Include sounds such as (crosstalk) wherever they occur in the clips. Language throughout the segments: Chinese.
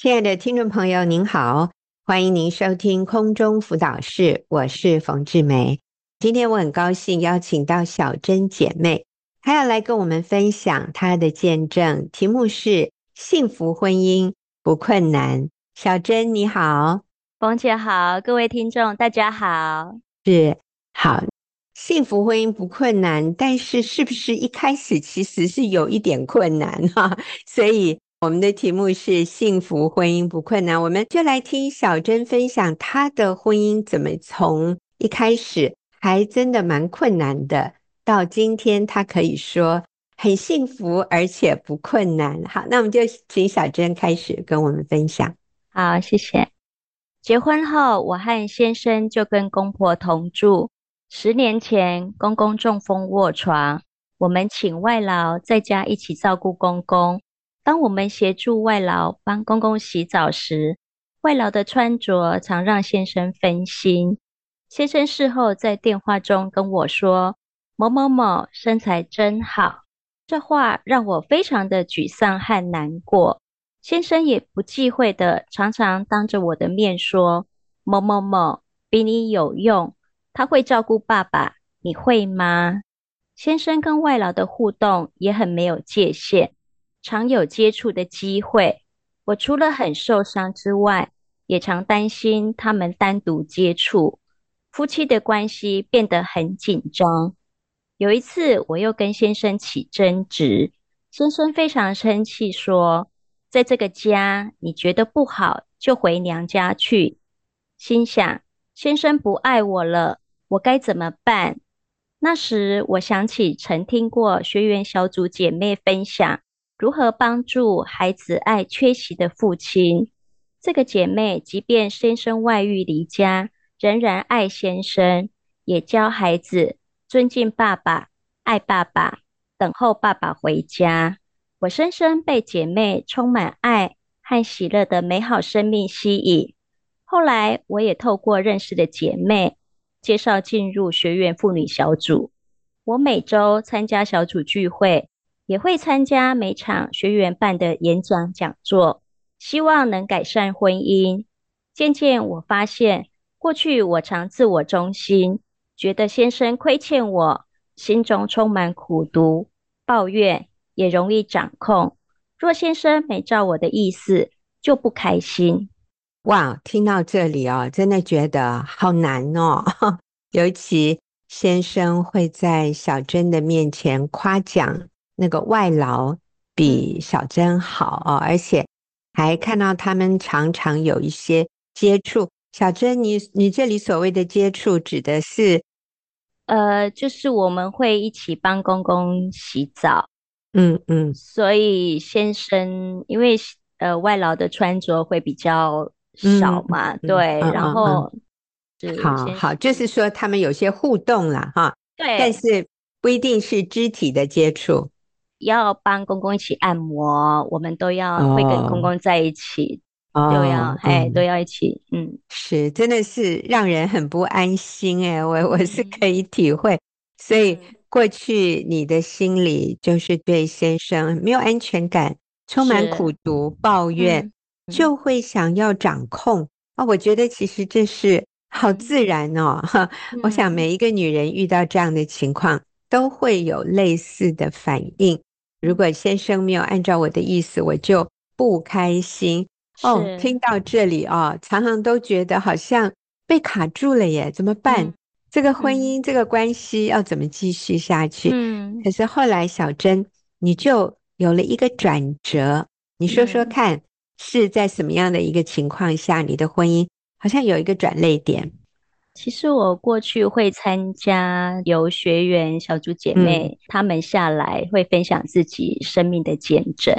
亲爱的听众朋友，您好，欢迎您收听空中辅导室，我是冯志梅。今天我很高兴邀请到小珍姐妹，她要来跟我们分享她的见证，题目是“幸福婚姻不困难”。小珍你好，冯姐好，各位听众大家好，是好，幸福婚姻不困难，但是是不是一开始其实是有一点困难哈？(laughs) 所以。我们的题目是“幸福婚姻不困难”，我们就来听小珍分享她的婚姻怎么从一开始还真的蛮困难的，到今天她可以说很幸福而且不困难。好，那我们就请小珍开始跟我们分享。好，谢谢。结婚后，我和先生就跟公婆同住。十年前，公公中风卧床，我们请外劳在家一起照顾公公。当我们协助外劳帮公公洗澡时，外劳的穿着常让先生分心。先生事后在电话中跟我说：“某某某身材真好。”这话让我非常的沮丧和难过。先生也不忌讳的，常常当着我的面说：“某某某比你有用，他会照顾爸爸，你会吗？”先生跟外劳的互动也很没有界限。常有接触的机会，我除了很受伤之外，也常担心他们单独接触，夫妻的关系变得很紧张。有一次，我又跟先生起争执，先生非常生气，说：“在这个家，你觉得不好就回娘家去。”心想，先生不爱我了，我该怎么办？那时，我想起曾听过学员小组姐妹分享。如何帮助孩子爱缺席的父亲？这个姐妹即便先生外遇离家，仍然爱先生，也教孩子尊敬爸爸、爱爸爸，等候爸爸回家。我深深被姐妹充满爱和喜乐的美好生命吸引。后来，我也透过认识的姐妹介绍进入学院妇女小组。我每周参加小组聚会。也会参加每场学员办的演讲讲座，希望能改善婚姻。渐渐，我发现过去我常自我中心，觉得先生亏欠我，心中充满苦毒、抱怨，也容易掌控。若先生没照我的意思，就不开心。哇，听到这里哦，真的觉得好难哦。(laughs) 尤其先生会在小珍的面前夸奖。那个外劳比小珍好哦，而且还看到他们常常有一些接触。小珍，你你这里所谓的接触指的是，呃，就是我们会一起帮公公洗澡，嗯嗯，所以先生因为呃外劳的穿着会比较少嘛，嗯、对，嗯、然后、嗯、好好，就是说他们有些互动了哈，对，但是不一定是肢体的接触。要帮公公一起按摩，我们都要会跟公公在一起，哦、都要哎、嗯、都要一起，嗯，是真的是让人很不安心哎，我我是可以体会，嗯、所以过去你的心里就是对先生没有安全感，充满苦读抱怨，嗯、就会想要掌控。啊、哦。我觉得其实这是好自然哦，嗯、(laughs) 我想每一个女人遇到这样的情况都会有类似的反应。如果先生没有按照我的意思，我就不开心。哦，听到这里哦，常常都觉得好像被卡住了耶，怎么办？嗯、这个婚姻、嗯、这个关系要怎么继续下去？嗯，可是后来小珍你就有了一个转折，你说说看，嗯、是在什么样的一个情况下，你的婚姻好像有一个转泪点？其实我过去会参加由学员小组姐妹她、嗯、们下来会分享自己生命的见证，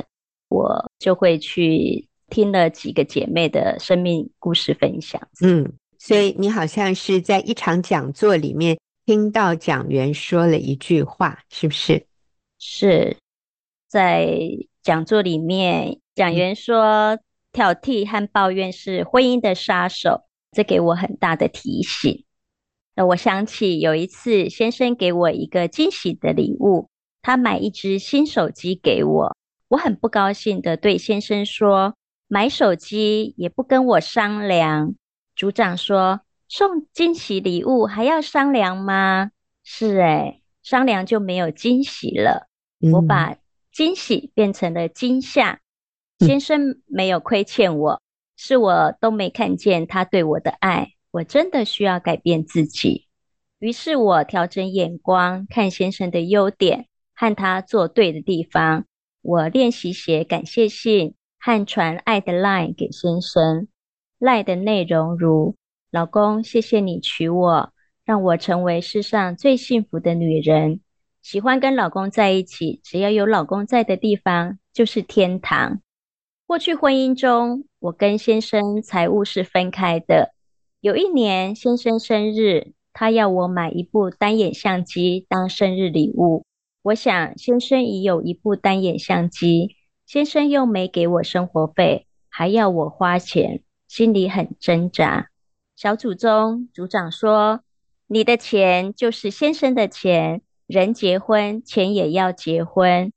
我就会去听了几个姐妹的生命故事分享。嗯，所以你好像是在一场讲座里面听到讲员说了一句话，是不是？是在讲座里面，讲员说挑剔和抱怨是婚姻的杀手。这给我很大的提醒。那我想起有一次，先生给我一个惊喜的礼物，他买一只新手机给我。我很不高兴的对先生说：“买手机也不跟我商量。组长说，送惊喜礼物还要商量吗？是诶，商量就没有惊喜了。嗯、我把惊喜变成了惊吓。先生没有亏欠我，嗯、是我都没看见他对我的爱。我真的需要改变自己。于是我调整眼光，看先生的优点和他做对的地方。我练习写感谢信和传爱的 line 给先生。赖的内容如：老公，谢谢你娶我，让我成为世上最幸福的女人。喜欢跟老公在一起，只要有老公在的地方就是天堂。过去婚姻中，我跟先生财务是分开的。有一年先生生日，他要我买一部单眼相机当生日礼物。我想先生已有一部单眼相机，先生又没给我生活费，还要我花钱。心里很挣扎。小组中，组长说：“你的钱就是先生的钱，人结婚，钱也要结婚。”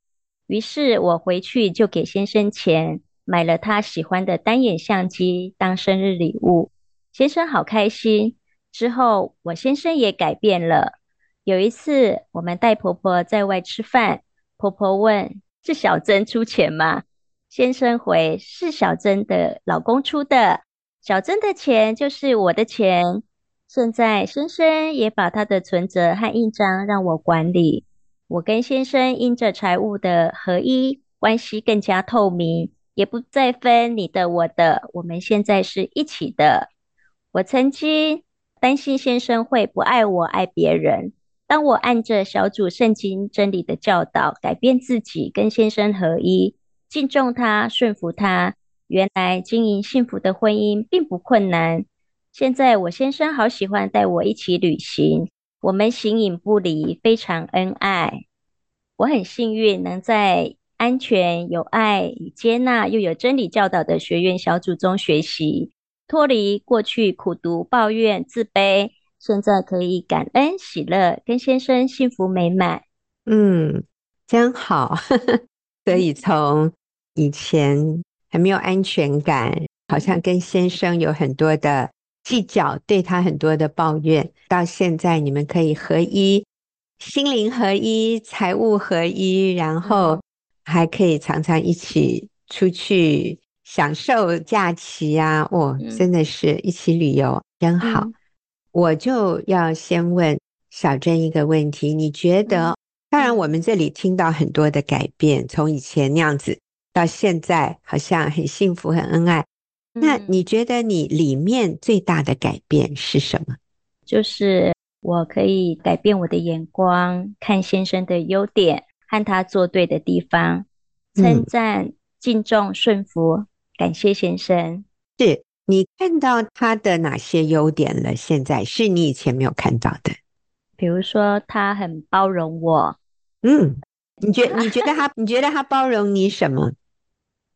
于是，我回去就给先生钱，买了他喜欢的单眼相机当生日礼物。先生好开心。之后，我先生也改变了。有一次，我们带婆婆在外吃饭，婆婆问：“是小珍出钱吗？”先生回：“是小珍的老公出的，小珍的钱就是我的钱。现在先生也把他的存折和印章让我管理。我跟先生因着财务的合一，关系更加透明，也不再分你的我的。我们现在是一起的。我曾经担心先生会不爱我，爱别人。当我按着小组圣经真理的教导，改变自己，跟先生合一。”敬重他，顺服他。原来经营幸福的婚姻并不困难。现在我先生好喜欢带我一起旅行，我们形影不离，非常恩爱。我很幸运能在安全、有爱与接纳又有真理教导的学院小组中学习，脱离过去苦读、抱怨、自卑，现在可以感恩、喜乐，跟先生幸福美满。嗯，真好。(laughs) 所以从以前还没有安全感，好像跟先生有很多的计较，对他很多的抱怨。到现在你们可以合一，心灵合一，财务合一，然后还可以常常一起出去享受假期啊！哦，真的是一起旅游，真好。我就要先问小珍一个问题：你觉得？当然，我们这里听到很多的改变，从以前那样子。到现在好像很幸福、很恩爱。那你觉得你里面最大的改变是什么？就是我可以改变我的眼光，看先生的优点和他做对的地方，称赞、敬重、顺服，感谢先生。是你看到他的哪些优点了？现在是你以前没有看到的。比如说，他很包容我。嗯，你觉你觉得他 (laughs) 你觉得他包容你什么？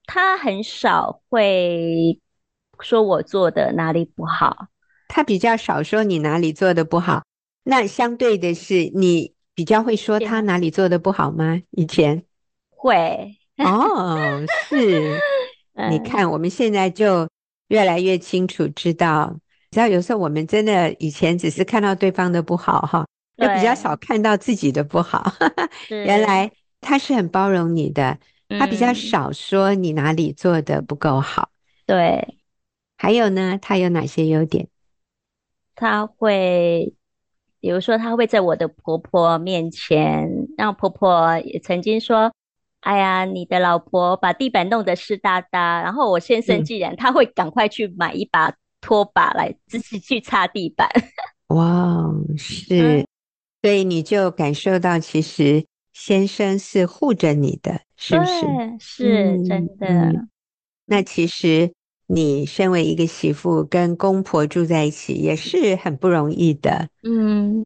他很少会说我做的哪里不好，他比较少说你哪里做的不好。那相对的是，你比较会说他哪里做的不好吗？以前会哦，是。(laughs) 你看，我们现在就越来越清楚知道，只要有时候我们真的以前只是看到对方的不好哈，就比较少看到自己的不好。(laughs) 原来他是很包容你的。他比较少说你哪里做的不够好，对。还有呢，他有哪些优点？他会，比如说，他会在我的婆婆面前，让婆婆也曾经说：“哎呀，你的老婆把地板弄得湿哒哒。”然后我先生既然他会赶快去买一把拖把来自己去擦地板。(laughs) 哇，是，所以你就感受到其实。先生是护着你的，是不是？是真的。嗯，那其实你身为一个媳妇，跟公婆住在一起也是很不容易的。嗯，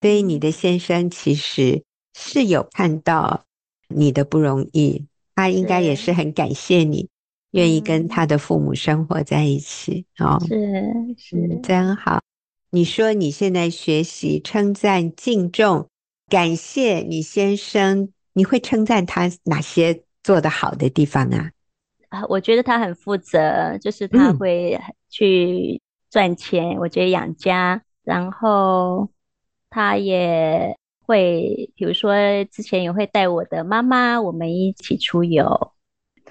所以你的先生其实是有看到你的不容易，他应该也是很感谢你愿意跟他的父母生活在一起。哦，是是，真好。你说你现在学习称赞、敬重。感谢你先生，你会称赞他哪些做得好的地方啊？我觉得他很负责，就是他会去赚钱，嗯、我觉得养家，然后他也会，比如说之前也会带我的妈妈，我们一起出游，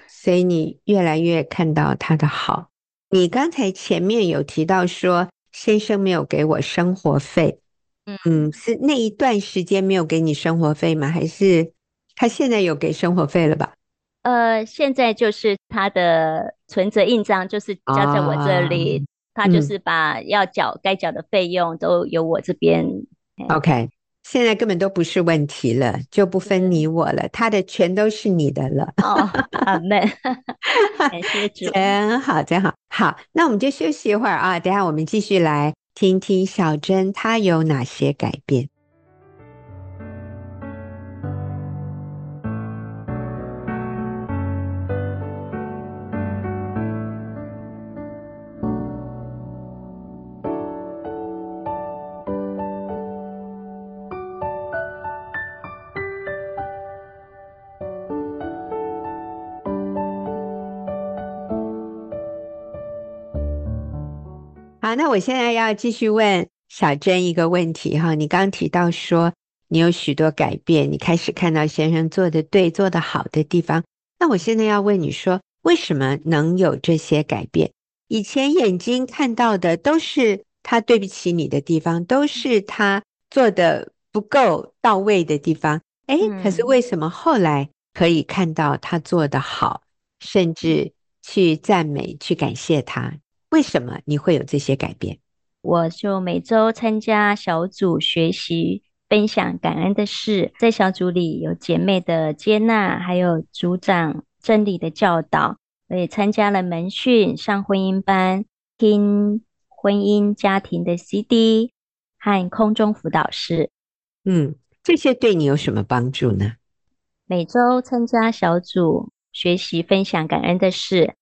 所以你越来越看到他的好。你刚才前面有提到说，先生没有给我生活费，嗯，是那一段时间没有给你生活费吗？还是他现在有给生活费了吧？呃，现在就是他的存折印章，就是交在我这里，哦、他就是把要缴、嗯、该缴的费用都由我这边。OK，现在根本都不是问题了，就不分你我了，他的全都是你的了。哦，阿门，(laughs) 感谢主，真好，真好。好，那我们就休息一会儿啊，等下我们继续来听听小珍她有哪些改变。好，那我现在要继续问小珍一个问题哈。你刚刚提到说你有许多改变，你开始看到先生做的对、做的好的地方。那我现在要问你说，为什么能有这些改变？以前眼睛看到的都是他对不起你的地方，都是他做的不够到位的地方。哎，可是为什么后来可以看到他做的好，甚至去赞美、去感谢他？为什么你会有这些改变？我就每周参加小组学习，分享感恩的事，在小组里有姐妹的接纳，还有组长真理的教导。我也参加了门训，上婚姻班，听婚姻家庭的 CD 和空中辅导室。嗯，这些对你有什么帮助呢？每周参加小组学习，分享感恩的事。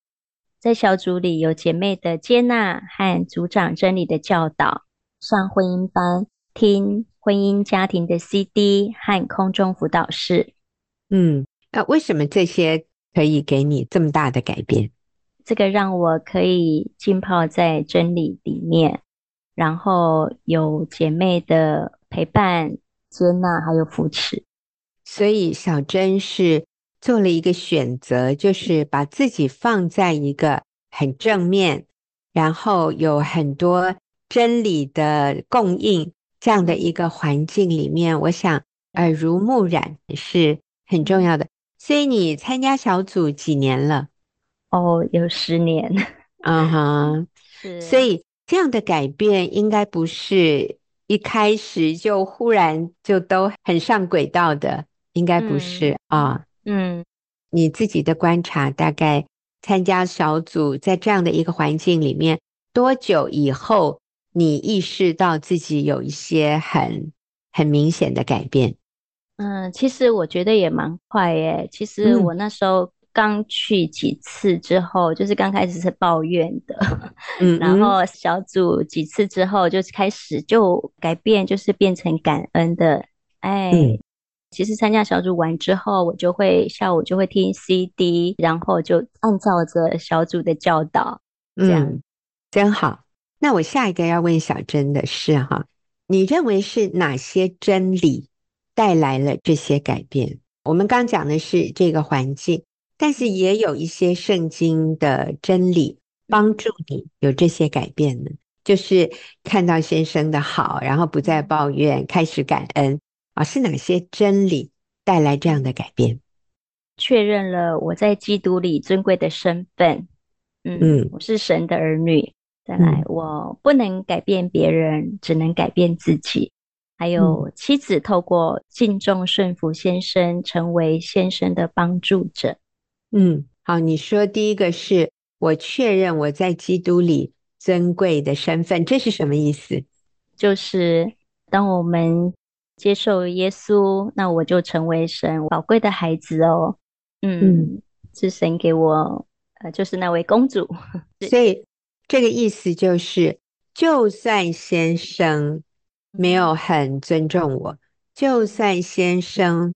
在小组里有姐妹的接纳和组长真理的教导，上婚姻班，听婚姻家庭的 CD 和空中辅导室。嗯，那为什么这些可以给你这么大的改变？这个让我可以浸泡在真理里面，然后有姐妹的陪伴、接纳还有扶持。所以小珍是。做了一个选择，就是把自己放在一个很正面，然后有很多真理的供应这样的一个环境里面。我想耳濡目染是很重要的。所以你参加小组几年了？哦，有十年。嗯哼，是。所以这样的改变应该不是一开始就忽然就都很上轨道的，应该不是啊。嗯嗯，你自己的观察，大概参加小组在这样的一个环境里面，多久以后你意识到自己有一些很很明显的改变？嗯，其实我觉得也蛮快耶。其实我那时候刚去几次之后，嗯、就是刚开始是抱怨的，嗯，(laughs) 然后小组几次之后就开始就改变，就是变成感恩的，哎。嗯其实参加小组完之后，我就会下午就会听 CD，然后就按照着小组的教导，这样、真好。那我下一个要问小珍的是哈，你认为是哪些真理带来了这些改变？我们刚讲的是这个环境，但是也有一些圣经的真理帮助你有这些改变呢？就是看到先生的好，然后不再抱怨，开始感恩。啊，是哪些真理带来这样的改变？确认了我在基督里尊贵的身份。嗯，嗯，我是神的儿女。再来，我不能改变别人，只能改变自己。还有妻子透过敬重顺服先生，成为先生的帮助者。嗯，好，你说第一个是我确认我在基督里尊贵的身份，这是什么意思？就是当我们。接受耶稣，那我就成为神宝贵的孩子哦。嗯，嗯，是神给我，呃，就是那位公主。(laughs) 所以这个意思就是，就算先生没有很尊重我，就算先生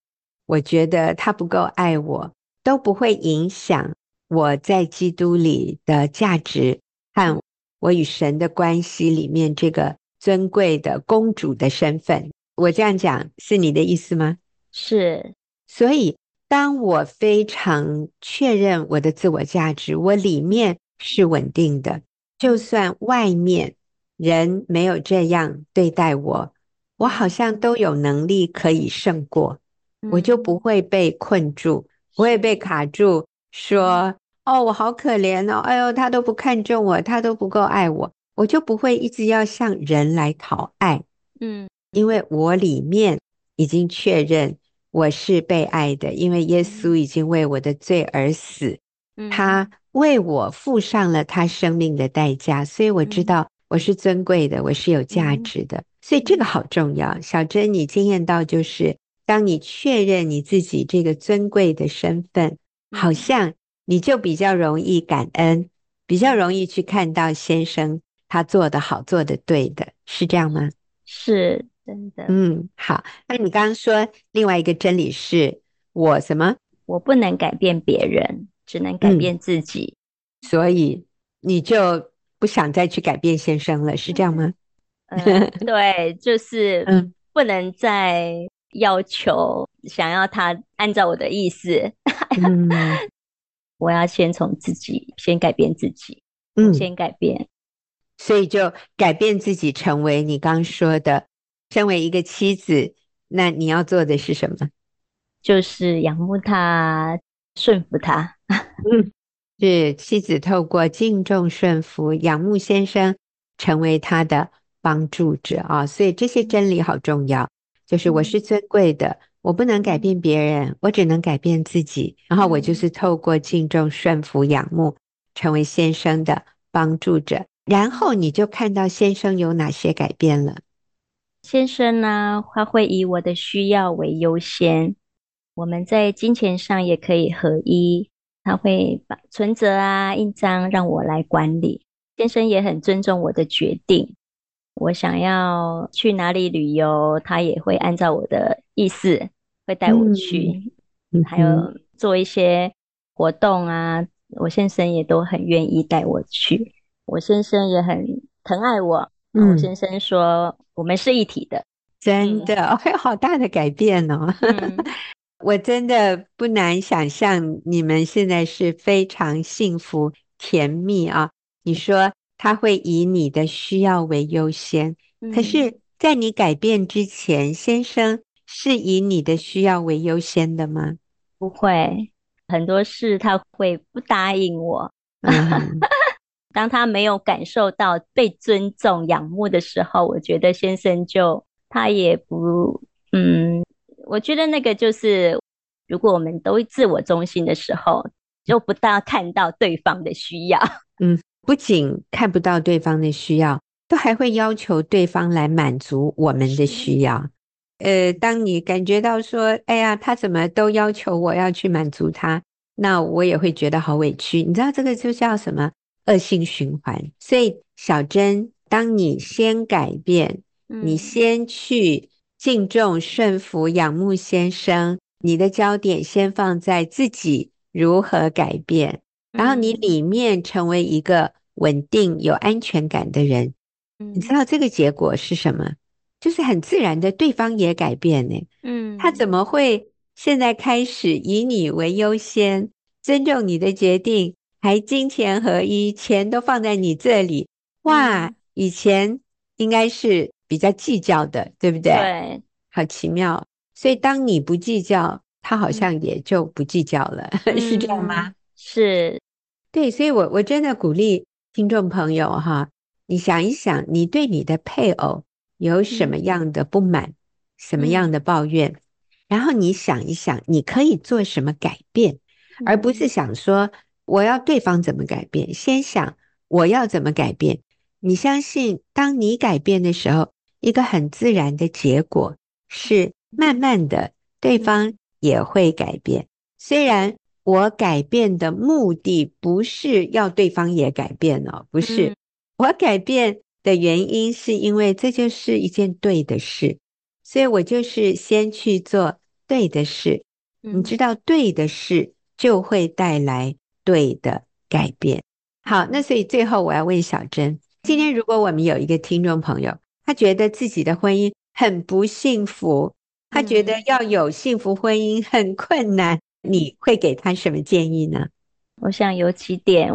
我觉得他不够爱我，都不会影响我在基督里的价值和我与神的关系里面这个尊贵的公主的身份。我这样讲是你的意思吗？是。所以，当我非常确认我的自我价值，我里面是稳定的，就算外面人没有这样对待我，我好像都有能力可以胜过，我就不会被困住，不会被卡住，说：“哦，我好可怜哦，哎呦，他都不看重我，他都不够爱我。”我就不会一直要向人来讨爱，嗯，因为我里面已经确认我是被爱的，因为耶稣已经为我的罪而死，他为我付上了他生命的代价，所以我知道。我是尊贵的，我是有价值的，所以这个好重要。小珍，你经验到就是，当你确认你自己这个尊贵的身份，好像你就比较容易感恩，比较容易去看到先生他做的好，做的对的，是这样吗？是真的。嗯，好。那你刚刚说另外一个真理是我什么？我不能改变别人，只能改变自己。嗯，所以你就。不想再去改变先生了，是这样吗？嗯，(laughs) 对，就是不能再要求想要他按照我的意思。(laughs) 嗯，我要先从自己先改变自己，嗯，先改变，所以就改变自己，成为你刚说的，身为一个妻子，那你要做的是什么？就是仰慕他，顺服他。(laughs) 嗯。是妻子透过敬重、顺服、仰慕先生，成为他的帮助者啊！所以这些真理好重要。就是我是尊贵的，我不能改变别人，我只能改变自己。然后我就是透过敬重、顺服、仰慕，成为先生的帮助者。然后你就看到先生有哪些改变了。先生呢，他会以我的需要为优先。我们在金钱上也可以合一。他会把存折啊、印章让我来管理。先生也很尊重我的决定。我想要去哪里旅游，他也会按照我的意思会带我去。嗯，还有做一些活动啊，我先生也都很愿意带我去。我先生也很疼爱我。我先生说我们是一体的，真的，哦，有好大的改变哦。嗯 (laughs) 我真的不难想象，你们现在是非常幸福甜蜜啊！你说他会以你的需要为优先，可是，在你改变之前，先生是以你的需要为优先的吗？不会，很多事他会不答应我。当他没有感受到被尊重、仰慕的时候，我觉得先生就他也不嗯。我觉得那个就是，如果我们都自我中心的时候，就不大看到对方的需要。(laughs) 嗯，不仅看不到对方的需要，都还会要求对方来满足我们的需要。呃，当你感觉到说，哎呀，他怎么都要求我要去满足他，那我也会觉得好委屈。你知道这个就叫什么？恶性循环。所以，小珍，当你先改变，你先去。敬重、顺服、仰慕先生，你的焦点先放在自己如何改变，然后你里面成为一个稳定、有安全感的人。你知道这个结果是什么？就是很自然的，对方也改变呢。嗯，他怎么会现在开始以你为优先，尊重你的决定，还金钱合一，钱都放在你这里？哇，以前应该是。比较计较的，对不对？对，好奇妙。所以当你不计较，他好像也就不计较了，嗯、(laughs) 是这样吗？是，对。所以我我真的鼓励听众朋友哈，你想一想，你对你的配偶有什么样的不满，嗯、什么样的抱怨，嗯、然后你想一想，你可以做什么改变，嗯、而不是想说我要对方怎么改变，先想我要怎么改变。你相信，当你改变的时候。一个很自然的结果是，慢慢的对方也会改变。虽然我改变的目的不是要对方也改变哦，不是，我改变的原因是因为这就是一件对的事，所以我就是先去做对的事。你知道，对的事就会带来对的改变。好，那所以最后我要问小珍，今天如果我们有一个听众朋友，他觉得自己的婚姻很不幸福，他觉得要有幸福婚姻很困难，你会给他什么建议呢？我想有几点。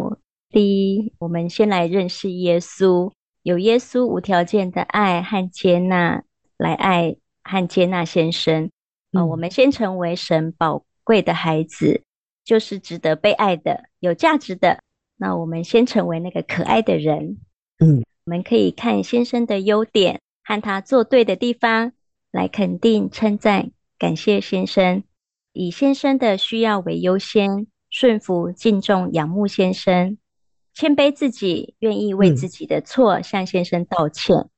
第一，我们先来认识耶稣，有耶稣无条件的爱和接纳，来爱和接纳先生。啊、呃，我们先成为神宝贵的孩子，就是值得被爱的、有价值的。那我们先成为那个可爱的人。嗯，我们可以看先生的优点和他做对的地方，来肯定、称赞、感谢先生，以先生的需要为优先，顺服、敬重、仰慕先生。谦卑自己，愿意为自己的错向先生道歉。嗯、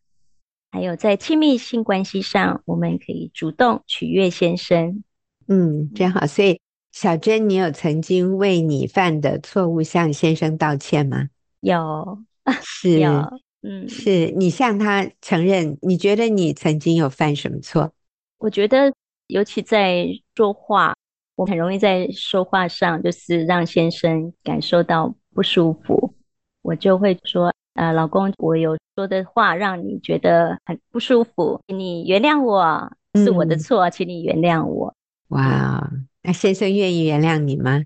还有在亲密性关系上，我们可以主动取悦先生。嗯，真好。所以小珍，你有曾经为你犯的错误向先生道歉吗？有，(laughs) 是，有，嗯，是你向他承认，你觉得你曾经有犯什么错？我觉得，尤其在说话，我很容易在说话上就是让先生感受到不舒服，我就会说，呃，老公，我有说的话让你觉得很不舒服，请你原谅我，是我的错，嗯、请你原谅我。哇，那先生愿意原谅你吗？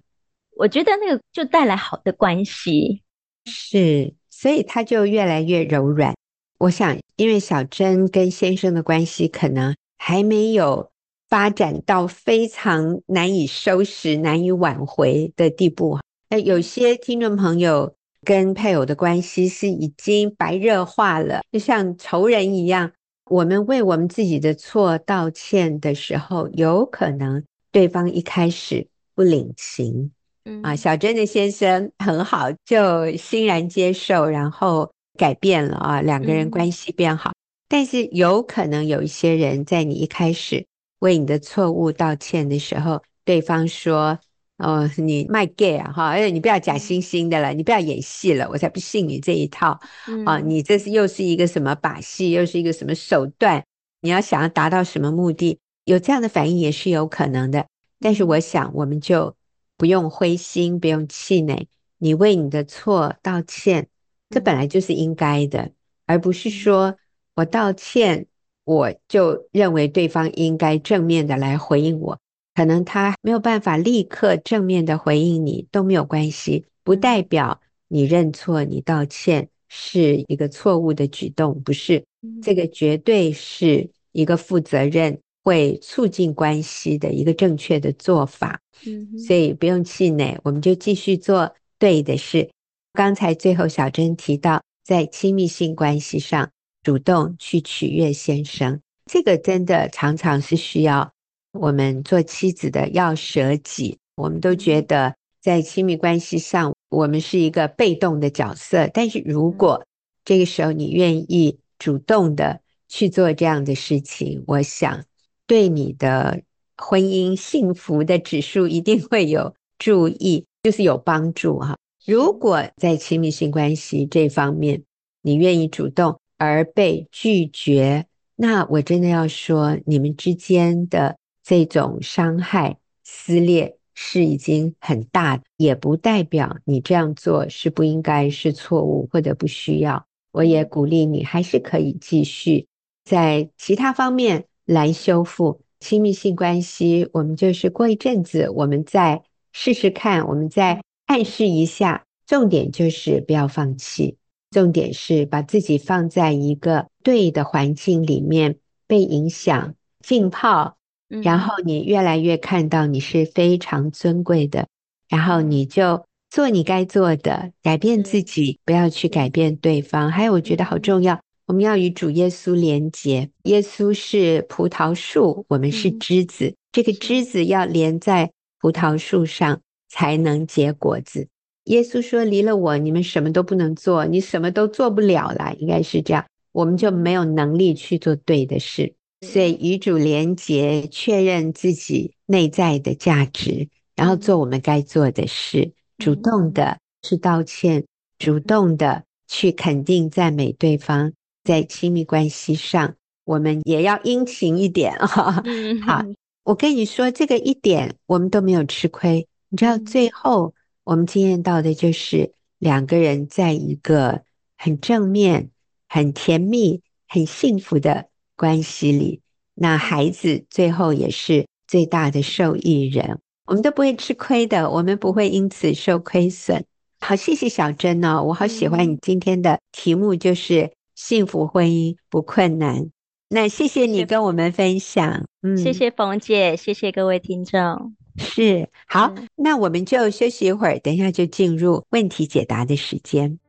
我觉得那个就带来好的关系，是，所以他就越来越柔软。我想，因为小珍跟先生的关系可能还没有发展到非常难以收拾、难以挽回的地步。那有些听众朋友跟配偶的关系是已经白热化了，就像仇人一样。我们为我们自己的错道歉的时候，有可能对方一开始不领情。嗯啊，小珍的先生很好，就欣然接受，然后改变了啊，两个人关系变好。但是有可能有一些人在你一开始为你的错误道歉的时候，对方说。哦，你卖 gay 啊哈！哎，你不要假惺惺的了，你不要演戏了，我才不信你这一套。嗯、啊，你这是又是一个什么把戏，又是一个什么手段？你要想要达到什么目的？有这样的反应也是有可能的。但是我想，我们就不用灰心，不用气馁。你为你的错道歉，这本来就是应该的，而不是说我道歉，我就认为对方应该正面的来回应我。可能他没有办法立刻正面的回应你都没有关系，不代表你认错、你道歉是一个错误的举动，不是，这个绝对是一个负责任、会促进关系的一个正确的做法。嗯所以不用气馁，我们就继续做对的事。刚才最后小珍提到，在亲密性关系上主动去取悦先生，这个真的常常是需要。我们做妻子的要舍己，我们都觉得在亲密关系上，我们是一个被动的角色。但是如果这个时候你愿意主动的去做这样的事情，我想对你的婚姻幸福的指数一定会有注意，就是有帮助哈。如果在亲密性关系这方面你愿意主动而被拒绝，那我真的要说你们之间的。这种伤害撕裂是已经很大，也不代表你这样做是不应该、是错误或者不需要。我也鼓励你，还是可以继续在其他方面来修复亲密性关系。我们就是过一阵子，我们再试试看，我们再暗示一下。重点就是不要放弃，重点是把自己放在一个对的环境里面，被影响、浸泡。然后你越来越看到你是非常尊贵的，然后你就做你该做的，改变自己，不要去改变对方。还有，我觉得好重要，我们要与主耶稣连结。耶稣是葡萄树，我们是枝子，这个枝子要连在葡萄树上才能结果子。耶稣说：“离了我，你们什么都不能做，你什么都做不了了。”应该是这样，我们就没有能力去做对的事。所以与主连结，确认自己内在的价值，然后做我们该做的事，主动的去道歉，主动的去肯定赞美对方。在亲密关系上，我们也要殷勤一点啊！(laughs) 好，我跟你说，这个一点我们都没有吃亏。你知道，最后我们经验到的就是两个人在一个很正面、很甜蜜、很幸福的关系里，那孩子最后也是最大的受益人，我们都不会吃亏的，我们不会因此受亏损。好，谢谢小珍哦，我好喜欢你今天的题目，就是幸福婚姻不困难。那谢谢你跟我们分享，嗯，谢谢冯姐，谢谢各位听众。是，好，那我们就休息一会儿，等一下就进入问题解答的时间。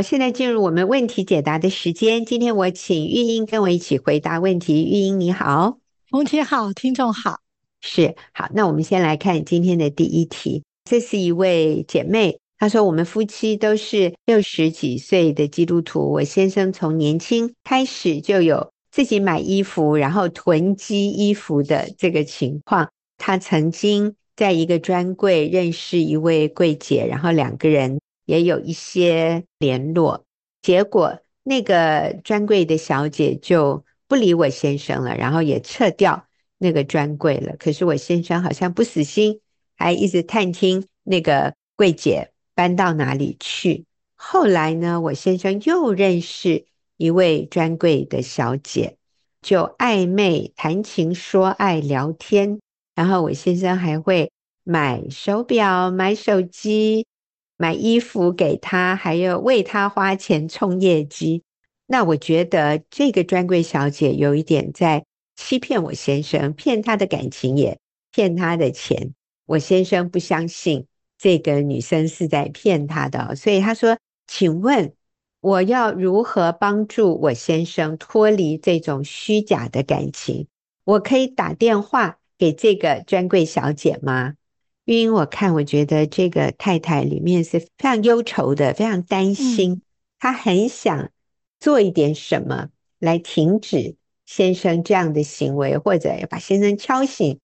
好，现在进入我们问题解答的时间。今天我请玉英跟我一起回答问题。玉英你好，冯姐好，听众好，是好。那我们先来看今天的第一题。这是一位姐妹，她说：“我们夫妻都是六十几岁的基督徒。我先生从年轻开始就有自己买衣服，然后囤积衣服的这个情况。他曾经在一个专柜认识一位柜姐，然后两个人。”也有一些联络，结果那个专柜的小姐就不理我先生了，然后也撤掉那个专柜了。可是我先生好像不死心，还一直探听那个柜姐搬到哪里去。后来呢，我先生又认识一位专柜的小姐，就暧昧谈情说爱聊天，然后我先生还会买手表、买手机。买衣服给他，还要为他花钱冲业绩。那我觉得这个专柜小姐有一点在欺骗我先生，骗他的感情，也骗他的钱。我先生不相信这个女生是在骗他的，所以他说：“请问我要如何帮助我先生脱离这种虚假的感情？我可以打电话给这个专柜小姐吗？”因为我看，我觉得这个太太里面是非常忧愁的，非常担心，她很想做一点什么来停止先生这样的行为，或者要把先生敲醒，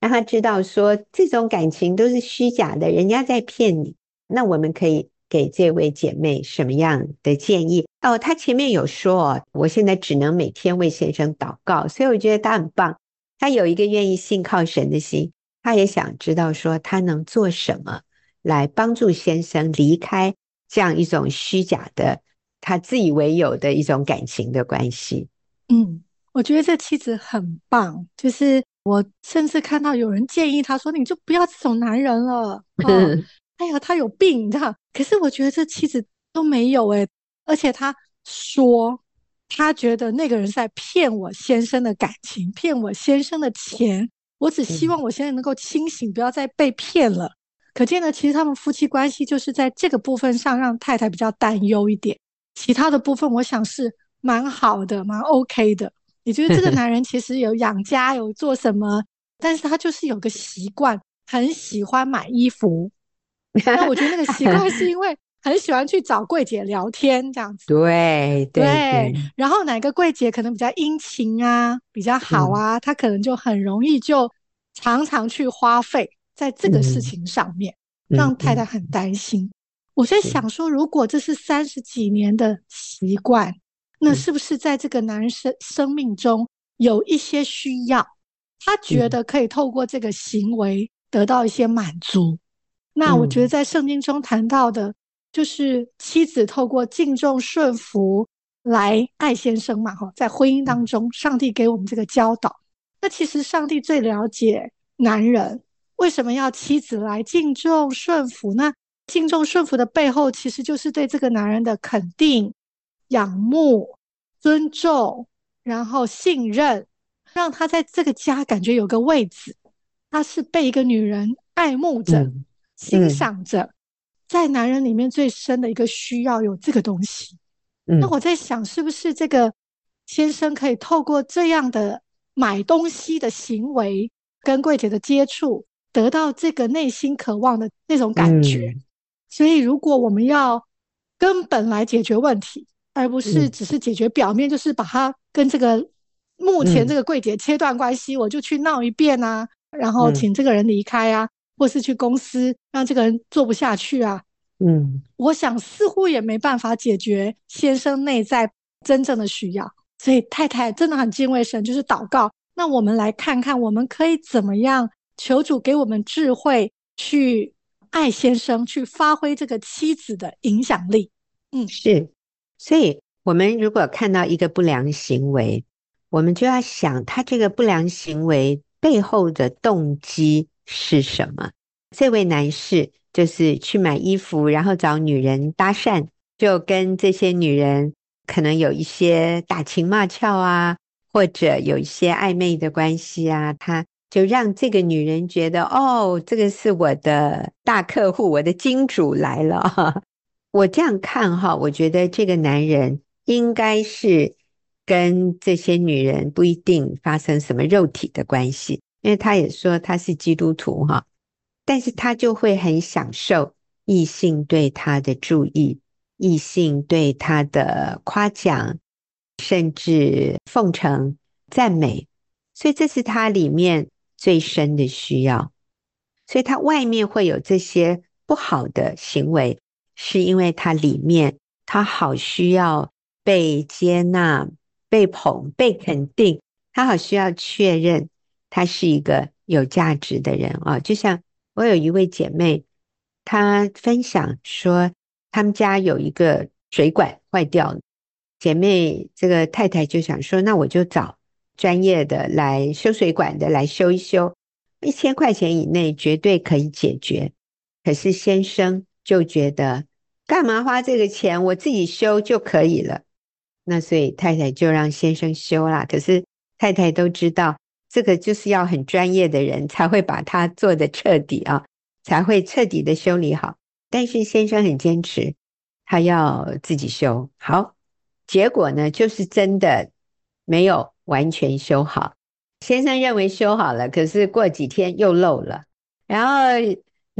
让他知道说这种感情都是虚假的，人家在骗你。那我们可以给这位姐妹什么样的建议？哦，她前面有说，我现在只能每天为先生祷告，所以我觉得她很棒，她有一个愿意信靠神的心。他也想知道说他能做什么来帮助先生离开这样一种虚假的、他自以为有的一种感情的关系。嗯，我觉得这妻子很棒，就是我甚至看到有人建议他说：“你就不要这种男人了。(laughs) ”哦，哎呀，他有病，你知道？可是我觉得这妻子都没有诶，而且他说他觉得那个人是在骗我先生的感情，骗我先生的钱。我只希望我现在能够清醒，不要再被骗了。可见呢，其实他们夫妻关系就是在这个部分上让太太比较担忧一点，其他的部分我想是蛮好的，蛮 OK 的。也就是这个 (laughs) 男人其实有养家，有做什么，但是他就是有个习惯，很喜欢买衣服。(laughs) 那我觉得那个习惯是因为很喜欢去找柜姐聊天这样子。对对，对。然后哪个柜姐可能比较殷勤啊，比较好啊，他可能就很容易就。常常去花费在这个事情上面，嗯、让太太很担心。嗯、我在想说，如果这是三十几年的习惯，嗯、那是不是在这个男人生生命中有一些需要，他觉得可以透过这个行为得到一些满足？嗯、那我觉得在圣经中谈到的，就是妻子透过敬重顺服来爱先生嘛，哈，在婚姻当中，上帝给我们这个教导。那其实上帝最了解男人为什么要妻子来敬重顺服呢？敬重顺服的背后，其实就是对这个男人的肯定、仰慕、尊重，然后信任，让他在这个家感觉有个位置，他是被一个女人爱慕着、嗯、欣赏着，在男人里面最深的一个需要有这个东西。嗯、那我在想，是不是这个先生可以透过这样的？买东西的行为跟柜姐的接触，得到这个内心渴望的那种感觉。嗯、所以，如果我们要根本来解决问题，而不是只是解决表面，嗯、就是把它跟这个目前这个柜姐切断关系，嗯、我就去闹一遍啊，然后请这个人离开啊，嗯、或是去公司让这个人做不下去啊。嗯，我想似乎也没办法解决先生内在真正的需要，所以太太真的很敬畏神，就是祷告。那我们来看看，我们可以怎么样求主给我们智慧，去爱先生，去发挥这个妻子的影响力。嗯，是。所以，我们如果看到一个不良行为，我们就要想，他这个不良行为背后的动机是什么？这位男士就是去买衣服，然后找女人搭讪，就跟这些女人可能有一些打情骂俏啊。或者有一些暧昧的关系啊，他就让这个女人觉得，哦，这个是我的大客户，我的金主来了。我这样看哈，我觉得这个男人应该是跟这些女人不一定发生什么肉体的关系，因为他也说他是基督徒哈，但是他就会很享受异性对他的注意，异性对他的夸奖。甚至奉承、赞美，所以这是他里面最深的需要。所以他外面会有这些不好的行为，是因为他里面他好需要被接纳、被捧、被肯定，他好需要确认他是一个有价值的人啊。就像我有一位姐妹，她分享说，他们家有一个水管坏掉了。姐妹，这个太太就想说，那我就找专业的来修水管的来修一修，一千块钱以内绝对可以解决。可是先生就觉得，干嘛花这个钱，我自己修就可以了。那所以太太就让先生修啦。可是太太都知道，这个就是要很专业的人才会把它做得彻底啊，才会彻底的修理好。但是先生很坚持，他要自己修好。结果呢，就是真的没有完全修好。先生认为修好了，可是过几天又漏了，然后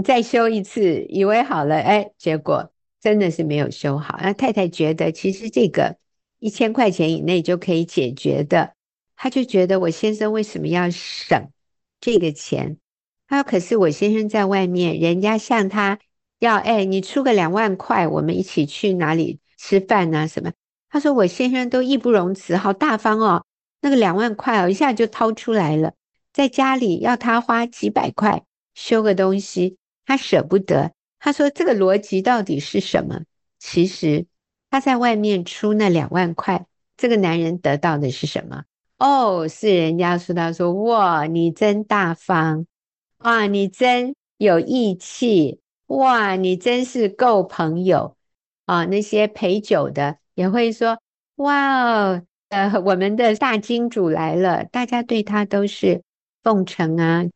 再修一次，以为好了，哎，结果真的是没有修好。那太太觉得，其实这个一千块钱以内就可以解决的，他就觉得我先生为什么要省这个钱？他说：“可是我先生在外面，人家向他要，哎，你出个两万块，我们一起去哪里吃饭啊？什么？”他说：“我先生都义不容辞，好大方哦。那个两万块哦，一下就掏出来了。在家里要他花几百块修个东西，他舍不得。他说这个逻辑到底是什么？其实他在外面出那两万块，这个男人得到的是什么？哦，是人家说他说哇，你真大方，哇，你真有义气，哇，你真是够朋友啊。那些陪酒的。”也会说哇，呃，我们的大金主来了，大家对他都是奉承啊。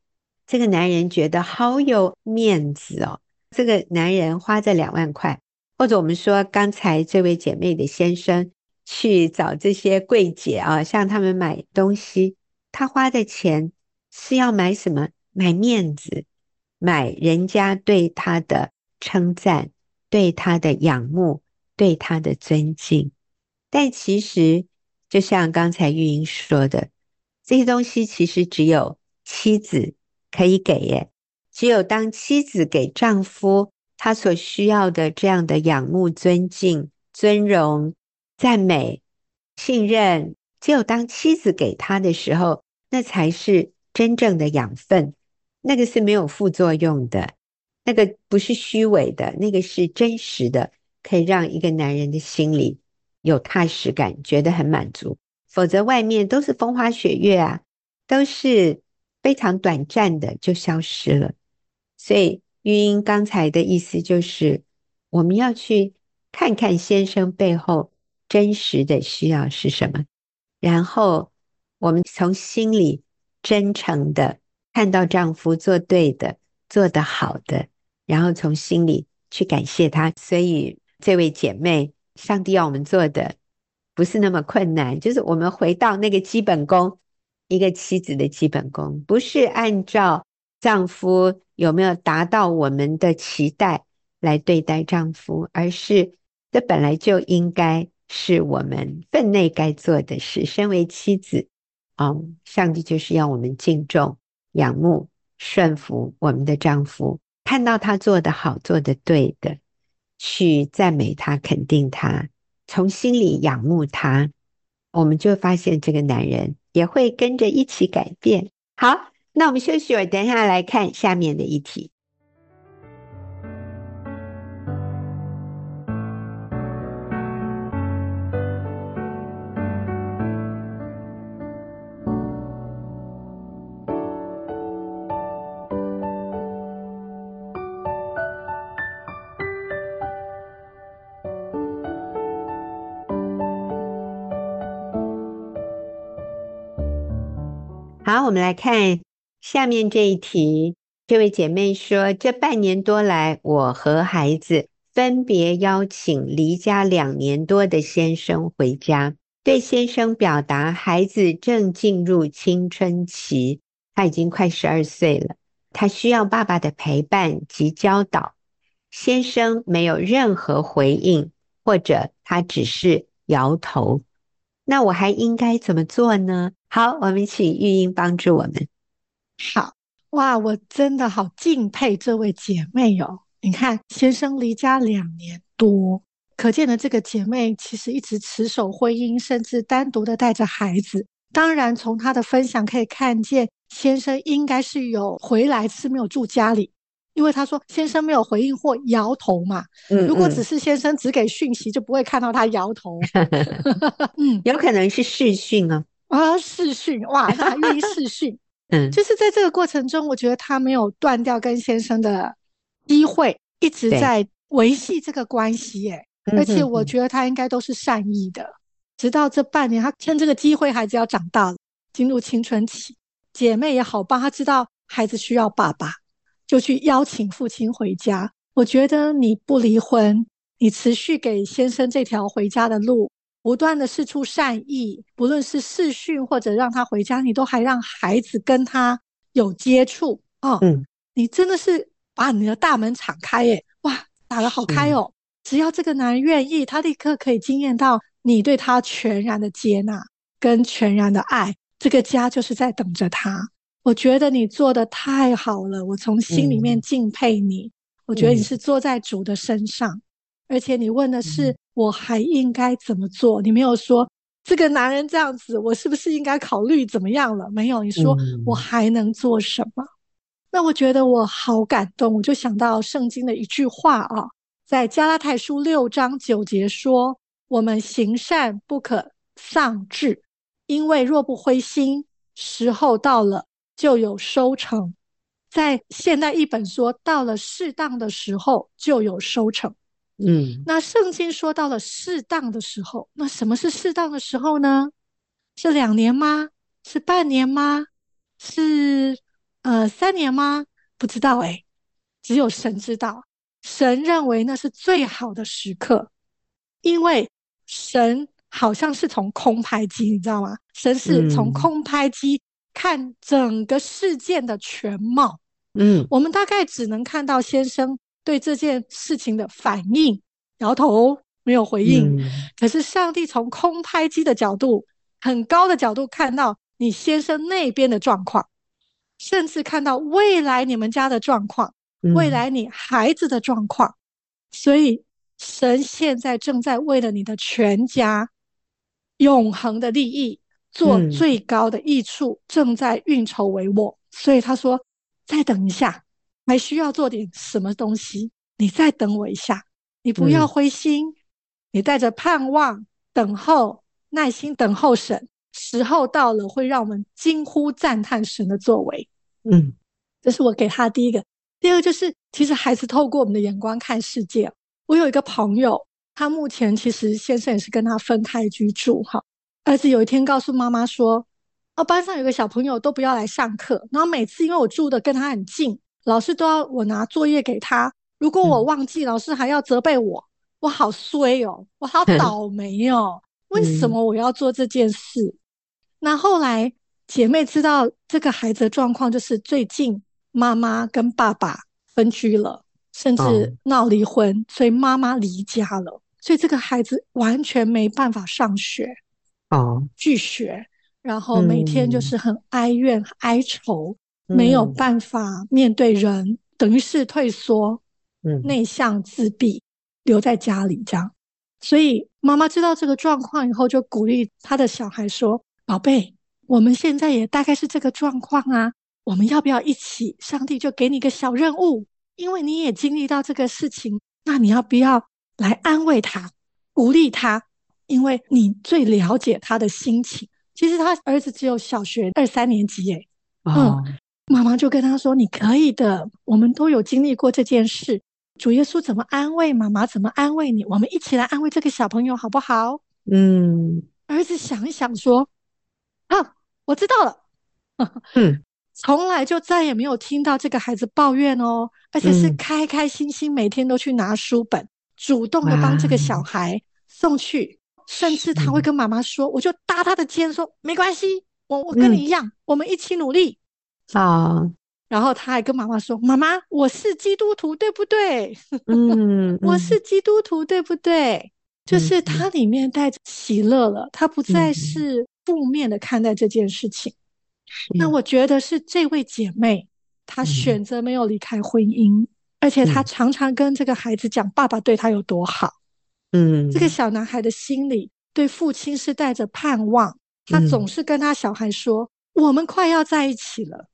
这个男人觉得好有面子哦。这个男人花这两万块，或者我们说刚才这位姐妹的先生去找这些柜姐啊，向他们买东西，他花的钱是要买什么？买面子，买人家对他的称赞，对他的仰慕。对他的尊敬，但其实就像刚才玉英说的，这些东西其实只有妻子可以给耶。只有当妻子给丈夫他所需要的这样的仰慕、尊敬、尊荣、赞美、信任，只有当妻子给他的时候，那才是真正的养分。那个是没有副作用的，那个不是虚伪的，那个是真实的。可以让一个男人的心里有踏实感，觉得很满足。否则外面都是风花雪月啊，都是非常短暂的就消失了。所以玉英刚才的意思就是，我们要去看看先生背后真实的需要是什么，然后我们从心里真诚的看到丈夫做对的、做得好的，然后从心里去感谢他。所以。这位姐妹，上帝要我们做的不是那么困难，就是我们回到那个基本功，一个妻子的基本功，不是按照丈夫有没有达到我们的期待来对待丈夫，而是这本来就应该是我们分内该做的事。身为妻子，嗯，上帝就是要我们敬重、仰慕、顺服我们的丈夫，看到他做的好、做的对的，去赞美他、肯定他，从心里仰慕他，我们就发现这个男人也会跟着一起改变。好，那我们休息会儿，等一下来看下面的一题。好，我们来看下面这一题。这位姐妹说：“这半年多来，我和孩子分别邀请离家两年多的先生回家，对先生表达孩子正进入青春期，他已经快十二岁了，他需要爸爸的陪伴及教导。先生没有任何回应，或者他只是摇头。那我还应该怎么做呢？”好，我们请玉英帮助我们。好哇，我真的好敬佩这位姐妹哦。你看，先生离家两年多，可见的这个姐妹其实一直持守婚姻，甚至单独的带着孩子。当然，从她的分享可以看见，先生应该是有回来，是没有住家里。因为他说先生没有回应或摇头嘛，嗯，如果只是先生只给讯息，就不会看到他摇头。(laughs) (laughs) 嗯，有可能是视讯啊。啊，视讯哇，他还愿意视讯，(laughs) 嗯，就是在这个过程中，我觉得他没有断掉跟先生的机会，一直在维系这个关系，哎，而且我觉得他应该都是善意的。直到这半年，他趁这个机会，孩子要长大了，进入青春期，姐妹也好帮，他知道孩子需要爸爸。就去邀请父亲回家。我觉得你不离婚，你持续给先生这条回家的路，不断的释出善意，不论是视讯或者让他回家，你都还让孩子跟他有接触哦。嗯，你真的是把你的大门敞开耶，哇，打得好开哦。只要这个男人愿意，他立刻可以惊艳到你对他全然的接纳跟全然的爱，这个家就是在等着他。我觉得你做的太好了，我从心里面敬佩你。嗯、我觉得你是坐在主的身上，嗯、而且你问的是我还应该怎么做？你没有说这个男人这样子，我是不是应该考虑怎么样了？没有，你说我还能做什么？嗯、那我觉得我好感动，我就想到圣经的一句话啊，在加拉太书六章九节说：“我们行善不可丧志，因为若不灰心，时候到了。”就有收成，在现代译本说，到了适当的时候就有收成。嗯，那圣经说到了适当的时候，那什么是适当的时候呢？是两年吗？是半年吗？是呃三年吗？不知道诶，只有神知道。神认为那是最好的时刻，因为神好像是从空拍机，你知道吗？神是从空拍机。看整个事件的全貌，嗯，我们大概只能看到先生对这件事情的反应，摇头没有回应。嗯，可是上帝从空拍机的角度，很高的角度看到你先生那边的状况，甚至看到未来你们家的状况，未来你孩子的状况。所以神现在正在为了你的全家永恒的利益。做最高的益处，正在运筹帷幄。嗯、所以他说：“再等一下，还需要做点什么东西？你再等我一下，你不要灰心，嗯、你带着盼望等候，耐心等候神。时候到了，会让我们惊呼赞叹神的作为。”嗯，这是我给他的第一个。第二个就是，其实孩子透过我们的眼光看世界。我有一个朋友，他目前其实先生也是跟他分开居住，哈。儿子有一天告诉妈妈说：“哦，班上有个小朋友都不要来上课。然后每次因为我住的跟他很近，老师都要我拿作业给他。如果我忘记，老师还要责备我。我好衰哦，我好倒霉哦。(laughs) 为什么我要做这件事？”那后来姐妹知道这个孩子的状况，就是最近妈妈跟爸爸分居了，甚至闹离婚，所以妈妈离家了。所以这个孩子完全没办法上学，哦，拒学，然后每天就是很哀怨、嗯、哀愁，没有办法面对人，嗯、等于是退缩，嗯，内向、自闭，留在家里这样。所以妈妈知道这个状况以后，就鼓励她的小孩说：“宝贝，我们现在也大概是这个状况啊，我们要不要一起？上帝就给你个小任务，因为你也经历到这个事情，那你要不要来安慰他、鼓励他？因为你最了解他的心情。其实他儿子只有小学二三年级，诶，嗯，妈妈就跟他说：你可以的，我们都有经历过这件事。”主耶稣怎么安慰妈妈？怎么安慰你？我们一起来安慰这个小朋友，好不好？嗯，儿子想一想说：“啊，我知道了。”嗯，从来就再也没有听到这个孩子抱怨哦，而且是开开心心，每天都去拿书本，嗯、主动的帮这个小孩送去，甚至他会跟妈妈说：“我就搭他的肩说，没关系，我我跟你一样，嗯、我们一起努力。”啊。然后他还跟妈妈说：“妈妈，我是基督徒，对不对？嗯，(laughs) 我是基督徒，对不对？嗯、就是他里面带着喜乐了，他不再是负面的看待这件事情。嗯、那我觉得是这位姐妹，她选择没有离开婚姻，嗯、而且她常常跟这个孩子讲爸爸对她有多好。嗯，这个小男孩的心里对父亲是带着盼望，他总是跟他小孩说：‘嗯、我们快要在一起了。’”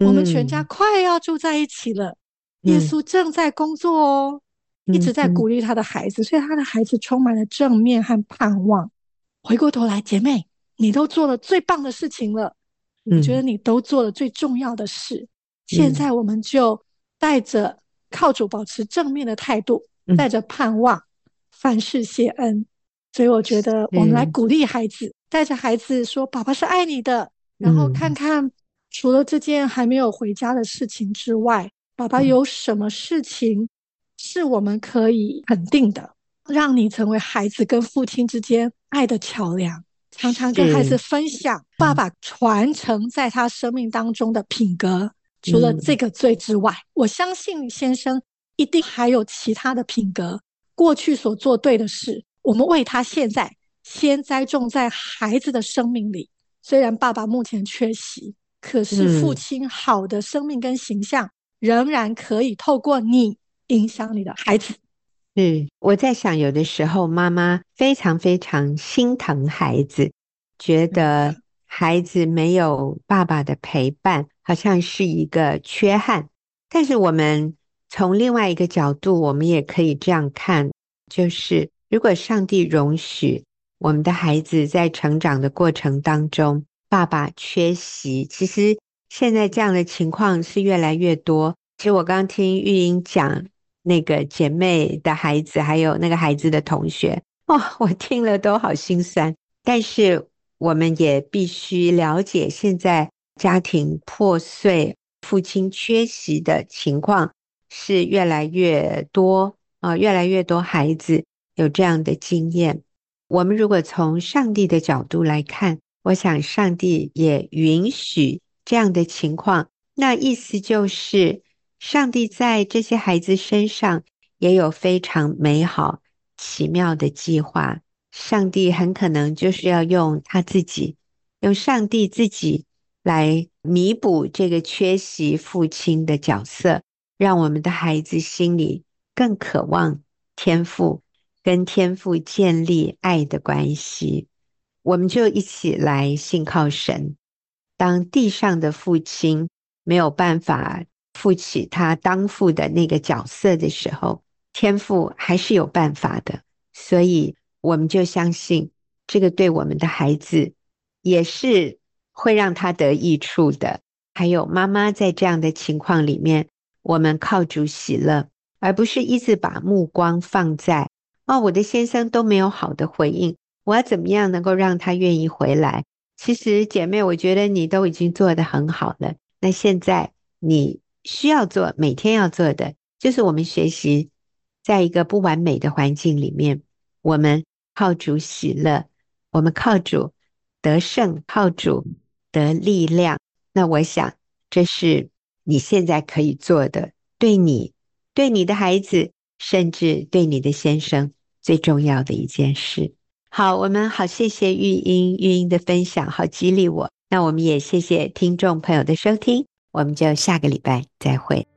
我们全家快要住在一起了，嗯、耶稣正在工作哦，嗯、一直在鼓励他的孩子，嗯、所以他的孩子充满了正面和盼望。回过头来，姐妹，你都做了最棒的事情了，我、嗯、觉得你都做了最重要的事。嗯、现在我们就带着靠主保持正面的态度，嗯、带着盼望，凡事谢恩。所以我觉得我们来鼓励孩子，嗯、带着孩子说：“爸爸是爱你的。”然后看看。除了这件还没有回家的事情之外，爸爸有什么事情是我们可以肯定的，让你成为孩子跟父亲之间爱的桥梁？常常跟孩子分享爸爸传承在他生命当中的品格。除了这个罪之外，我相信先生一定还有其他的品格，过去所做对的事，我们为他现在先栽种在孩子的生命里。虽然爸爸目前缺席。可是父亲好的生命跟形象，嗯、仍然可以透过你影响你的孩子。嗯，我在想，有的时候妈妈非常非常心疼孩子，觉得孩子没有爸爸的陪伴，好像是一个缺憾。但是我们从另外一个角度，我们也可以这样看，就是如果上帝容许我们的孩子在成长的过程当中，爸爸缺席，其实现在这样的情况是越来越多。其实我刚听玉英讲那个姐妹的孩子，还有那个孩子的同学，哦，我听了都好心酸。但是我们也必须了解，现在家庭破碎、父亲缺席的情况是越来越多啊，越来越多孩子有这样的经验。我们如果从上帝的角度来看，我想，上帝也允许这样的情况。那意思就是，上帝在这些孩子身上也有非常美好、奇妙的计划。上帝很可能就是要用他自己，用上帝自己来弥补这个缺席父亲的角色，让我们的孩子心里更渴望天父，跟天父建立爱的关系。我们就一起来信靠神。当地上的父亲没有办法负起他当父的那个角色的时候，天父还是有办法的。所以，我们就相信这个对我们的孩子也是会让他得益处的。还有妈妈在这样的情况里面，我们靠主喜乐，而不是一直把目光放在哦，我的先生都没有好的回应。我要怎么样能够让他愿意回来？其实，姐妹，我觉得你都已经做得很好了。那现在你需要做，每天要做的，就是我们学习，在一个不完美的环境里面，我们靠主喜乐，我们靠主得胜，靠主得力量。那我想，这是你现在可以做的，对你、对你的孩子，甚至对你的先生，最重要的一件事。好，我们好，谢谢玉英，玉英的分享好激励我。那我们也谢谢听众朋友的收听，我们就下个礼拜再会。